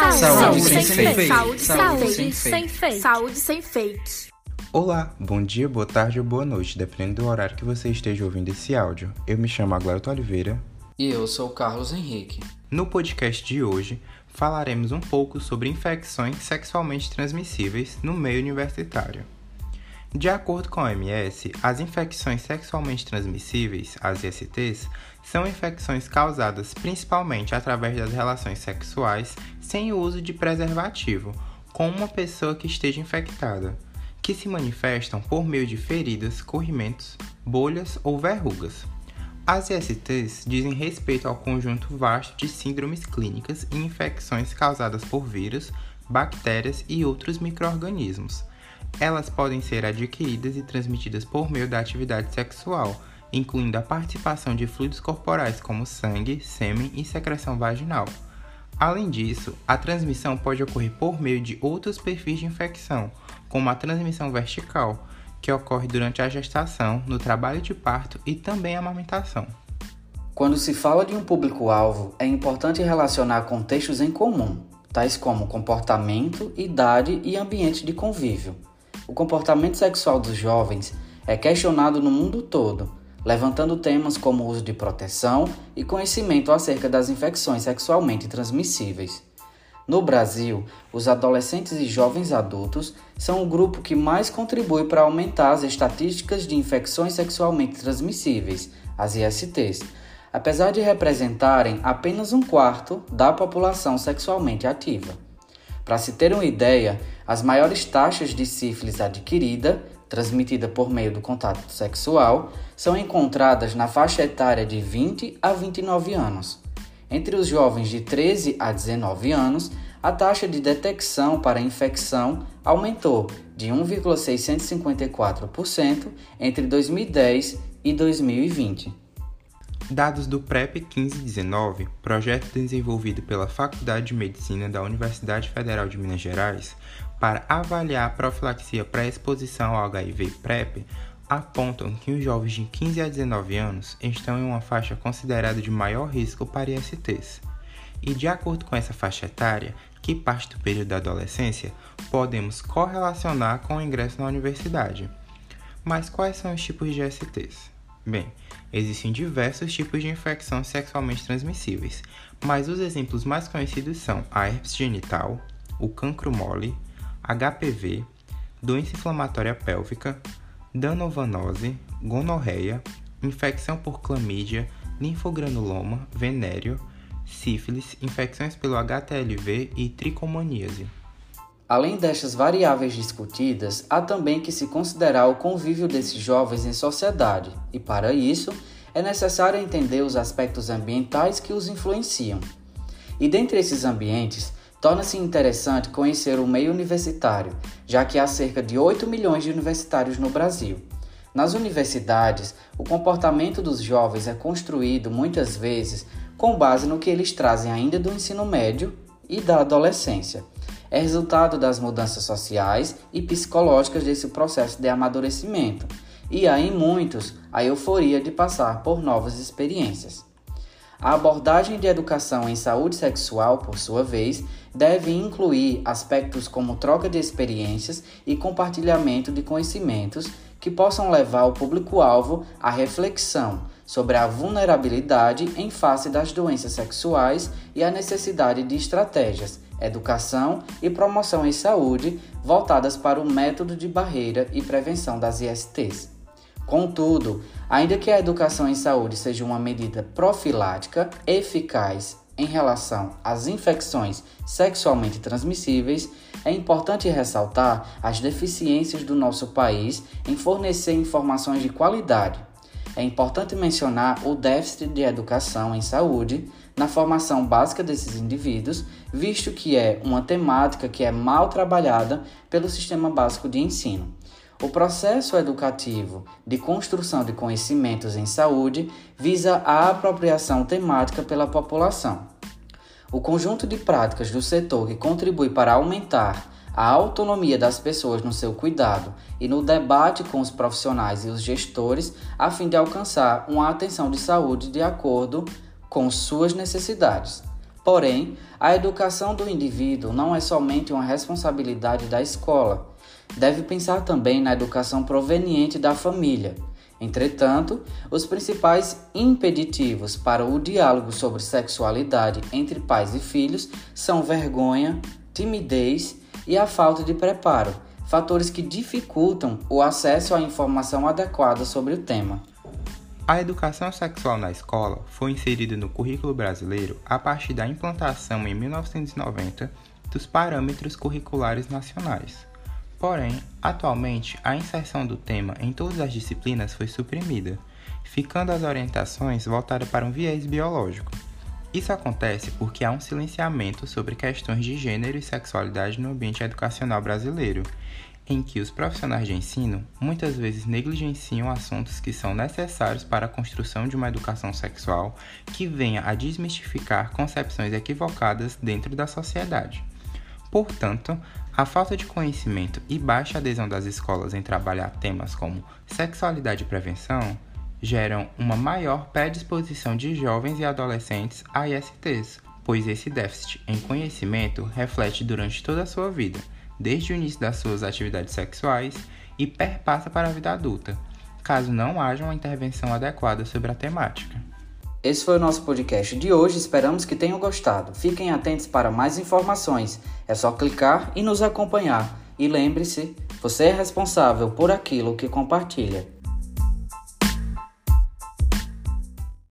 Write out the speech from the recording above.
Saúde, Saúde sem, sem fake. fake. Saúde, Saúde sem sem fake. fake. Saúde sem fake. Olá, bom dia, boa tarde ou boa noite, dependendo do horário que você esteja ouvindo esse áudio. Eu me chamo Aglarto Oliveira. E eu sou o Carlos Henrique. No podcast de hoje, falaremos um pouco sobre infecções sexualmente transmissíveis no meio universitário. De acordo com a OMS, as infecções sexualmente transmissíveis, as ISTs, são infecções causadas principalmente através das relações sexuais sem o uso de preservativo com uma pessoa que esteja infectada, que se manifestam por meio de feridas, corrimentos, bolhas ou verrugas. As ISTs dizem respeito ao conjunto vasto de síndromes clínicas e infecções causadas por vírus, bactérias e outros micro-organismos. Elas podem ser adquiridas e transmitidas por meio da atividade sexual, incluindo a participação de fluidos corporais como sangue, sêmen e secreção vaginal. Além disso, a transmissão pode ocorrer por meio de outros perfis de infecção, como a transmissão vertical, que ocorre durante a gestação, no trabalho de parto e também a amamentação. Quando se fala de um público-alvo, é importante relacionar contextos em comum, tais como comportamento, idade e ambiente de convívio. O comportamento sexual dos jovens é questionado no mundo todo, levantando temas como o uso de proteção e conhecimento acerca das infecções sexualmente transmissíveis. No Brasil, os adolescentes e jovens adultos são o grupo que mais contribui para aumentar as estatísticas de infecções sexualmente transmissíveis, as ISTs, apesar de representarem apenas um quarto da população sexualmente ativa. Para se ter uma ideia, as maiores taxas de sífilis adquirida, transmitida por meio do contato sexual, são encontradas na faixa etária de 20 a 29 anos. Entre os jovens de 13 a 19 anos, a taxa de detecção para infecção aumentou de 1,654% entre 2010 e 2020. Dados do PrEP 1519, projeto desenvolvido pela Faculdade de Medicina da Universidade Federal de Minas Gerais para avaliar a profilaxia pré-exposição ao HIV PrEP, apontam que os jovens de 15 a 19 anos estão em uma faixa considerada de maior risco para ISTs. E de acordo com essa faixa etária, que parte do período da adolescência, podemos correlacionar com o ingresso na universidade. Mas quais são os tipos de ISTs? Bem, existem diversos tipos de infecções sexualmente transmissíveis, mas os exemplos mais conhecidos são a herpes genital, o cancro mole, HPV, doença inflamatória pélvica, danovanose, gonorreia, infecção por clamídia, linfogranuloma, venéreo, sífilis, infecções pelo HTLV e tricomoníase. Além destas variáveis discutidas, há também que se considerar o convívio desses jovens em sociedade, e para isso é necessário entender os aspectos ambientais que os influenciam. E dentre esses ambientes, torna-se interessante conhecer o meio universitário, já que há cerca de 8 milhões de universitários no Brasil. Nas universidades, o comportamento dos jovens é construído muitas vezes com base no que eles trazem ainda do ensino médio e da adolescência é resultado das mudanças sociais e psicológicas desse processo de amadurecimento, e há em muitos a euforia de passar por novas experiências. A abordagem de educação em saúde sexual, por sua vez, deve incluir aspectos como troca de experiências e compartilhamento de conhecimentos que possam levar o público-alvo à reflexão sobre a vulnerabilidade em face das doenças sexuais e a necessidade de estratégias educação e promoção em saúde voltadas para o método de barreira e prevenção das ISTs. Contudo, ainda que a educação em saúde seja uma medida profilática eficaz em relação às infecções sexualmente transmissíveis, é importante ressaltar as deficiências do nosso país em fornecer informações de qualidade. É importante mencionar o déficit de educação em saúde na formação básica desses indivíduos, visto que é uma temática que é mal trabalhada pelo sistema básico de ensino. O processo educativo de construção de conhecimentos em saúde visa a apropriação temática pela população. O conjunto de práticas do setor que contribui para aumentar a autonomia das pessoas no seu cuidado e no debate com os profissionais e os gestores, a fim de alcançar uma atenção de saúde de acordo com suas necessidades. Porém, a educação do indivíduo não é somente uma responsabilidade da escola. Deve pensar também na educação proveniente da família. Entretanto, os principais impeditivos para o diálogo sobre sexualidade entre pais e filhos são vergonha, timidez e a falta de preparo, fatores que dificultam o acesso à informação adequada sobre o tema. A educação sexual na escola foi inserida no currículo brasileiro a partir da implantação em 1990 dos parâmetros curriculares nacionais. Porém, atualmente, a inserção do tema em todas as disciplinas foi suprimida, ficando as orientações voltadas para um viés biológico. Isso acontece porque há um silenciamento sobre questões de gênero e sexualidade no ambiente educacional brasileiro em que os profissionais de ensino muitas vezes negligenciam assuntos que são necessários para a construção de uma educação sexual que venha a desmistificar concepções equivocadas dentro da sociedade. Portanto, a falta de conhecimento e baixa adesão das escolas em trabalhar temas como sexualidade e prevenção geram uma maior predisposição de jovens e adolescentes a ISTs, pois esse déficit em conhecimento reflete durante toda a sua vida desde o início das suas atividades sexuais e perpassa para a vida adulta, caso não haja uma intervenção adequada sobre a temática. Esse foi o nosso podcast de hoje, esperamos que tenham gostado. Fiquem atentos para mais informações, é só clicar e nos acompanhar. E lembre-se, você é responsável por aquilo que compartilha.